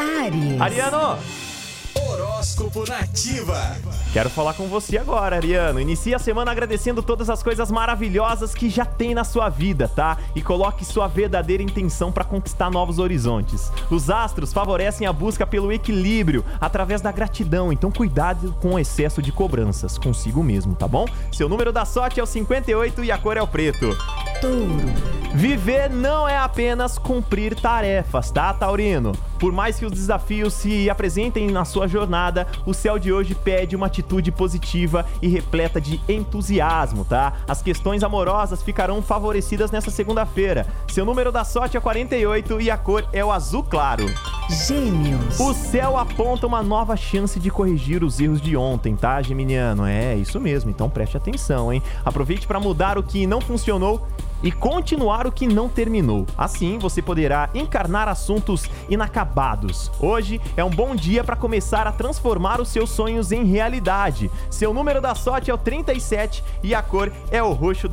Aries. Ariano, Horóscopo Nativa. quero falar com você agora, Ariano. Inicie a semana agradecendo todas as coisas maravilhosas que já tem na sua vida, tá? E coloque sua verdadeira intenção para conquistar novos horizontes. Os astros favorecem a busca pelo equilíbrio através da gratidão, então cuidado com o excesso de cobranças consigo mesmo, tá bom? Seu número da sorte é o 58 e a cor é o preto. Touro. Viver não é apenas cumprir tarefas, tá, Taurino? Por mais que os desafios se apresentem na sua jornada, o céu de hoje pede uma atitude positiva e repleta de entusiasmo, tá? As questões amorosas ficarão favorecidas nessa segunda-feira. Seu número da sorte é 48 e a cor é o azul claro. Gêmeos. O céu aponta uma nova chance de corrigir os erros de ontem, tá, Geminiano? É isso mesmo, então preste atenção, hein? Aproveite para mudar o que não funcionou e continuar o que não terminou. Assim, você poderá encarnar assuntos inacabados. Hoje é um bom dia para começar a transformar os seus sonhos em realidade. Seu número da sorte é o 37 e a cor é o roxo